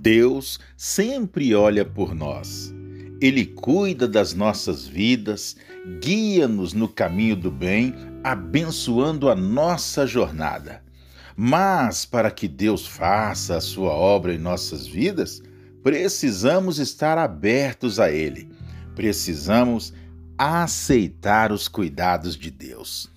Deus sempre olha por nós. Ele cuida das nossas vidas, guia-nos no caminho do bem, abençoando a nossa jornada. Mas para que Deus faça a sua obra em nossas vidas, precisamos estar abertos a Ele. Precisamos aceitar os cuidados de Deus.